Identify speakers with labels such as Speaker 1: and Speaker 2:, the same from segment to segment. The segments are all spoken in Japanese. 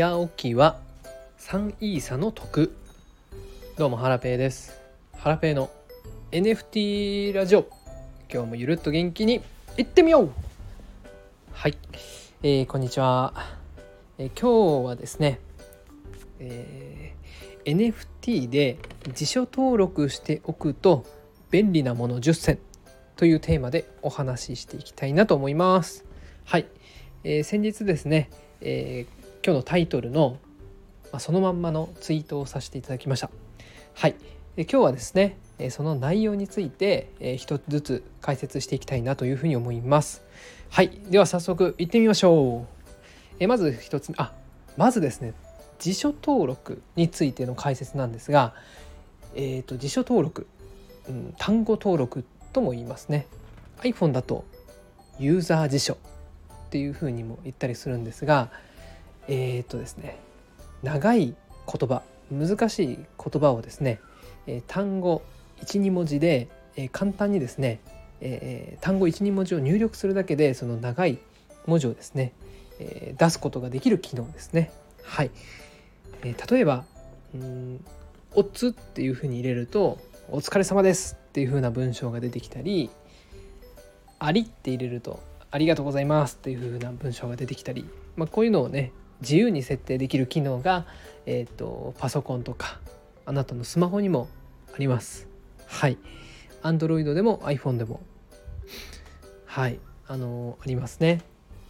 Speaker 1: 早起きは3イーサの得どうもハラペーです。ハラペーの NFT ラジオ。今日もゆるっと元気にいってみよう。はい、えー、こんにちは、えー、今日はですね、えー、NFT で辞書登録しておくと便利なもの10選というテーマでお話ししていきたいなと思います。はい、えー、先日ですね、えー、今日のタイトルの、まあ、そのまんまのツイートをさせていただきました。はい。で今日はですねその内容について一つずつ解説していきたいなというふうに思います。はい。では早速いってみましょう。えまず一つ目あまずですね辞書登録についての解説なんですがえっ、ー、と辞書登録、うん、単語登録とも言いますね。iPhone だとユーザー辞書っていうふうにも言ったりするんですがえっ、とですね長い言葉難しい言葉をですね、え単語12文字で、え簡単にですね、え単語12文字を入力するだけでその長い文字をですね、え出すことができる機能ですね。はい、え例えば「うんおつ」っていうふうに入れると「お疲れ様です」っていうふうな文章が出てきたり「あり」って入れると「ありがとうございます」っていうふうな文章が出てきたり、まあ、こういうのをね自由に設定できる機能が、えーと、パソコンとかあなたのスマホにもあります。はい。Android でも iPhone でもはいあのありますね。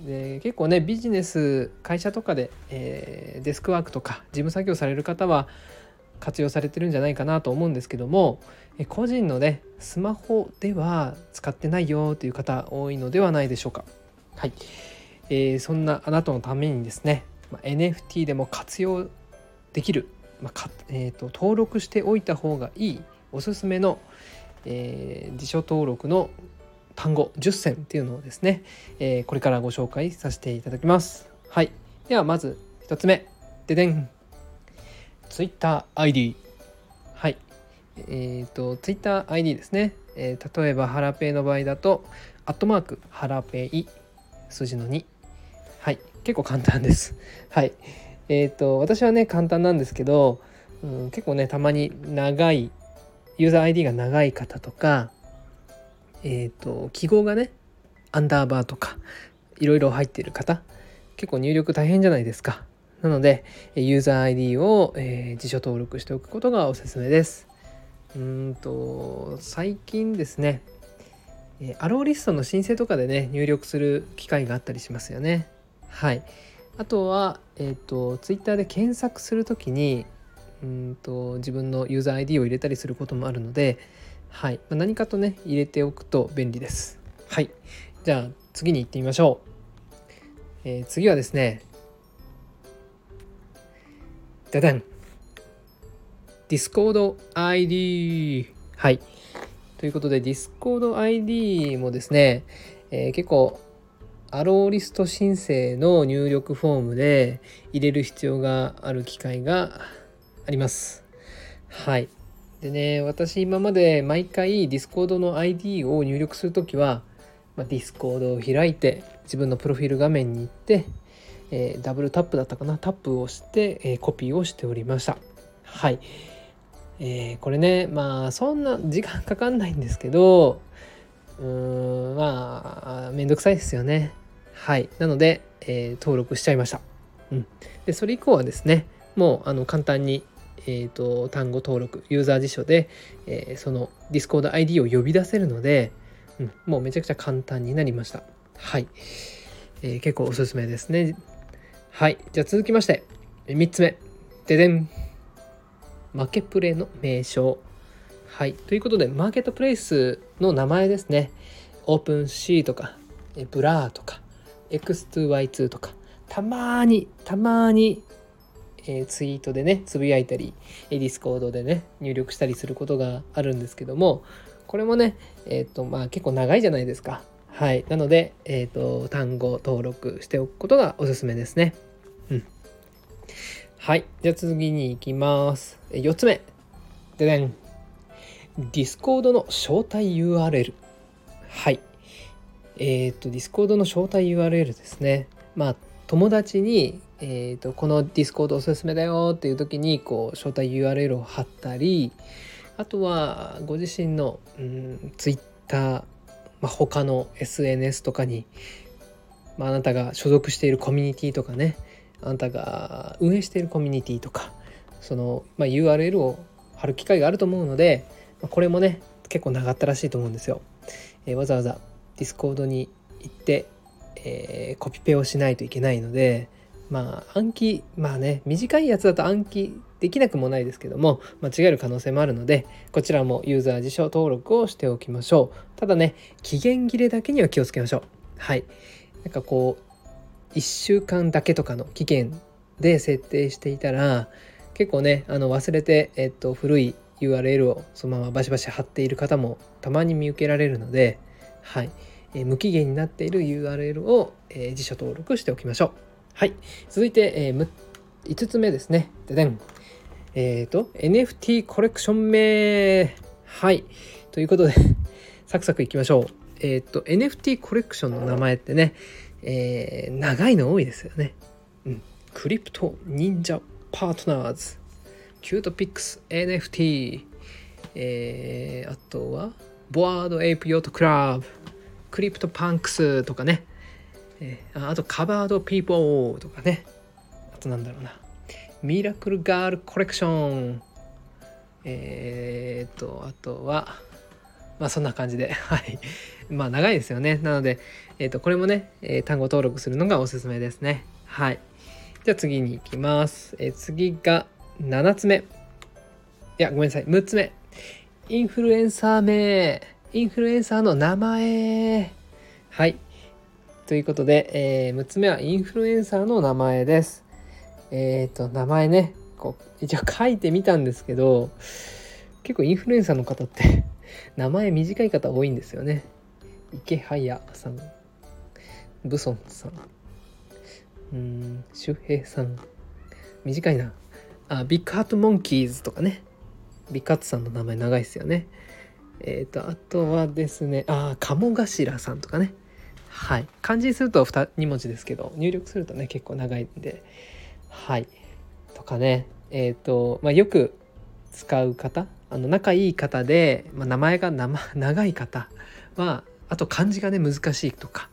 Speaker 1: で結構ねビジネス会社とかで、えー、デスクワークとか事務作業される方は活用されてるんじゃないかなと思うんですけども個人のねスマホでは使ってないよという方多いのではないでしょうか。はい、えー、そんなあなたのためにですねまあ、NFT でも活用できる、まあえーと、登録しておいた方がいいおすすめの、えー、辞書登録の単語10選っていうのをですね、えー、これからご紹介させていただきます。はい、ではまず1つ目。ででん。TwitterID はい。えっ、ー、と TwitterID ですね、えー、例えばハラペイの場合だとアットマークハラペイ数字の2結構簡単です。はい。えっ、ー、と私はね簡単なんですけど、うん、結構ねたまに長いユーザー ID が長い方とかえっ、ー、と記号がねアンダーバーとかいろいろ入ってる方結構入力大変じゃないですか。なのでユーザー ID を、えー、辞書登録しておくことがおすすめです。うんと最近ですねアローリストの申請とかでね入力する機会があったりしますよね。はい、あとは、えーと、ツイッターで検索する時にうんと自分のユーザー ID を入れたりすることもあるので、はい。まあ、何かとね入れておくと便利です。はい、じゃあ次に行ってみましょう。えー、次はですねダダン。 Discord ID はい。ということでディスコード ID もですね、えー、結構アローリスト申請の入力フォームで入れる必要がある機会があります。はい。でね、私今まで毎回 Discord の ID を入力するときは、まあ、Discord を開いて自分のプロフィール画面に行って、えー、ダブルタップだったかな？タップをして、えー、コピーをしておりました。はい。えー、これね、まあそんな時間かかんないんですけど、うーんまあめんどくさいですよねはい。なので、えー、登録しちゃいました、うん、でそれ以降はですねもうあの簡単にえーと、単語登録ユーザー辞書で、えー、その Discord ID を呼び出せるので、うん、もうめちゃくちゃ簡単になりました。はい、えー、結構おすすめですね。はい。じゃあ続きまして3つ目。ででん。負けプレイの名称。はい。ということで、マーケットプレイスの名前ですね。オープンシーとか、Blur とか、X2Y2 とか、たまに、たまに、えー、ツイートでね、つぶやいたり、 Discord でね、入力したりすることがあるんですけども、これもね、えっ、ー、と、まあ結構長いじゃないですか。はい。なので、えっ、ー、と、単語登録しておくことがおすすめですね。うん。はい。じゃあ次に行きます。4つ目。ででん。ディスコードの招待 URL。はい。えっ、ー、と、 Discord の招待 URL ですね。まあ、友達に、えーと、この Discord おすすめだよっていう時にこう招待 URL を貼ったりあとはご自身の、うん、Twitter、まあ、他の SNS とかに、まあ、あなたが所属しているコミュニティとかねあなたが運営しているコミュニティとかその、まあ、URL を貼る機会があると思うので、まあ、これもね結構長ったらしいと思うんですよ。えー、わざわざ Discord に行って、えー、コピペをしないといけないのでまあ暗記まあね短いやつだと暗記できなくもないですけども間違える可能性もあるのでこちらもユーザー辞書登録をしておきましょう。ただね期限切れだけには気をつけましょう。はい。なんかこう1週間だけとかの期限で設定していたら結構ねあの忘れて、えっと、古い URL をそのままバシバシ貼っている方もたまに見受けられるので、はい。えー、無期限になっている URL を、えー、辞書登録しておきましょう。はい、続いて、えー、5つ目ですね。ででん。えっ、ー、と NFT コレクション名はいということで サクサクいきましょう。えっ、ー、と NFT コレクションの名前ってね、えー、長いの多いですよね。うん、 CryptoNinja Partners キュートピックス NFT、えー、あとは Bored Ape Yacht Club CryptoPunks とかね、えー、あとカバードピーポーとかね。あとなんだろうな。ミラクルガールコレクション。えー、とあとはまあそんな感じで。はい。まあ長いですよね。なので、えー、とこれもね、えー、単語登録するのがおすすめですね。はい。じゃあ次に行きます、えー、次が7つ目。いやごめんなさい。6つ目。インフルエンサー名。インフルエンサーの名前。はい。ということで、えー、6つ目はインフルエンサーの名前です。えっ、ー、と名前ね。こう一応書いてみたんですけど結構インフルエンサーの方って名前短い方多いんですよね。イケハヤさん。ブソンさん。うん周平さん。短いな。あ Big Heart Monkeys とかね。ビッグハートさんの名前長いですよね。えっ、ー、とあとはですねああ鴨頭さんとかね。はい。漢字にすると 2, 2文字ですけど入力するとね結構長いんで。はい。とかね。えっ、ー、と、まあ、よく使う方あの仲いい方で、まあ、名前が 長い方はあと漢字がね難しいとか。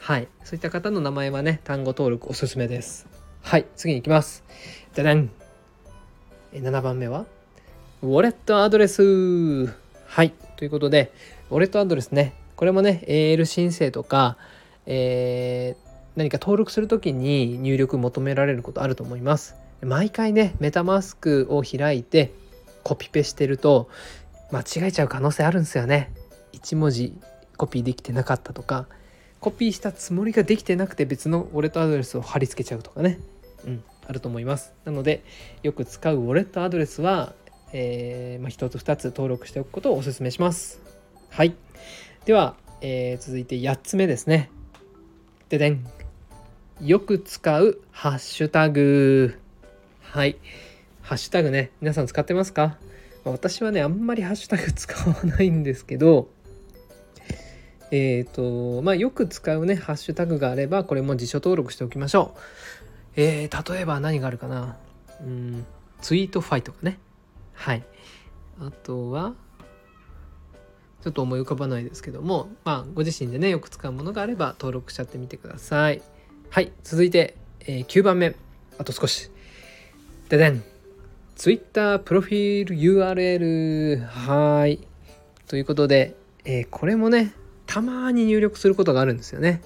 Speaker 1: はい。そういった方の名前はね単語登録おすすめです。はい。次に行きます。じゃじゃん7番目は？ウォレットアドレス。はい。ということでウォレットアドレスね。これもね AL 申請とか、えー、何か登録する時に入力求められることあると思います。毎回ねメタマスクを開いてコピペしてると間違えちゃう可能性あるんですよね。1文字コピーできてなかったとかコピーしたつもりができてなくて別のウォレットアドレスを貼り付けちゃうとかね。うんあると思います。なのでよく使うウォレットアドレスは、えーまあ、1つ2つ登録しておくことをお勧めします。はい。では、えー、続いて8つ目ですね。ででん。よく使うハッシュタグ。はい。ハッシュタグね。皆さん使ってますか？ま私はねあんまりハッシュタグ使わないんですけど。えっ、ー、とまあよく使うねハッシュタグがあればこれも辞書登録しておきましょう。えー、例えば何があるかな？うん。ツイートファイとかね。はい。あとはちょっと思い浮かばないですけどもまあご自身でねよく使うものがあれば登録しちゃってみてください。はい。続いて、えー、9番目。あと少し。ででん。Twitter プロフィール URL はい。ということで、えー、これもねたまに入力することがあるんですよね。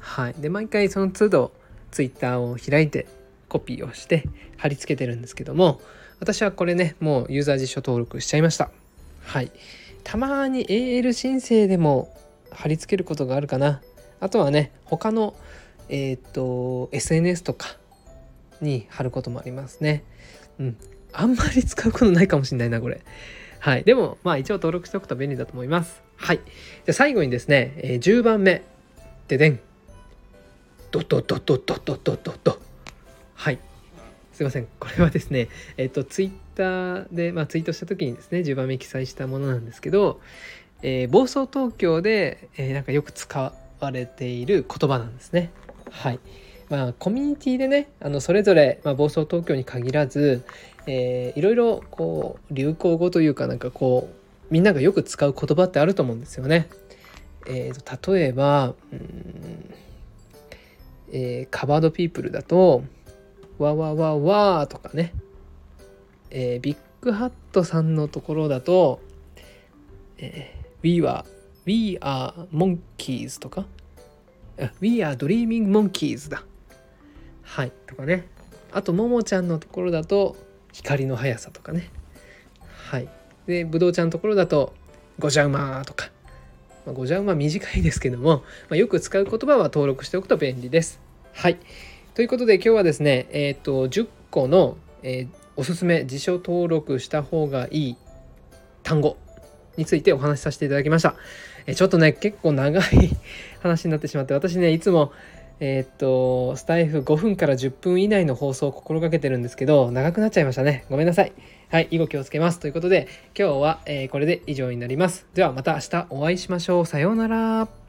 Speaker 1: はい。で毎回その都度 Twitter を開いてコピーをして貼り付けてるんですけども私はこれねもうユーザー実証登録しちゃいました。はい。たまに AL 申請でも貼り付けることがあるかな。あとはね他のえっ、ー、と SNS とかに貼ることもありますね。うん。あんまり使うことないかもしれないなこれ。はい。でもまあ一応登録しておくと便利だと思います。はい。じゃあ最後にですね、えー、10番目ででん。ドドドドドドドドド。はい。すいません。これはですね えっ、とツイッターで、まあ、ツイートした時にですね10番目記載したものなんですけど、えー、暴走東京で、えー、なんかよく使われている言葉なんですね。はい、まあ、コミュニティでねあのそれぞれ、まあ、暴走東京に限らず、えー、いろいろこう流行語というかなんかこうみんながよく使う言葉ってあると思うんですよね。えー、例えば、うんえー、カバードピープルだと「わわわわ」とかね、えー、ビッグハットさんのところだと「えー、We are We are monkeys」とか「We are dreaming monkeys」だ。はいとかねあとももちゃんのところだと「光の速さ」とかねはいでぶどうちゃんのところだと「ごじゃうま」とかまあ、ごじゃ馬短いですけども、まあ、よく使う言葉は登録しておくと便利です。はい。ということで今日はですね、えっ、と、10個の、えー、おすすめ辞書登録した方がいい単語についてお話しさせていただきました。えちょっとね、結構長い 話になってしまって、私ね、いつもえー、っと、スタイフ5分から10分以内の放送を心がけてるんですけど、長くなっちゃいましたね。ごめんなさい。はい、以後気をつけます。ということで、今日は、えー、これで以上になります。ではまた明日お会いしましょう。さようなら。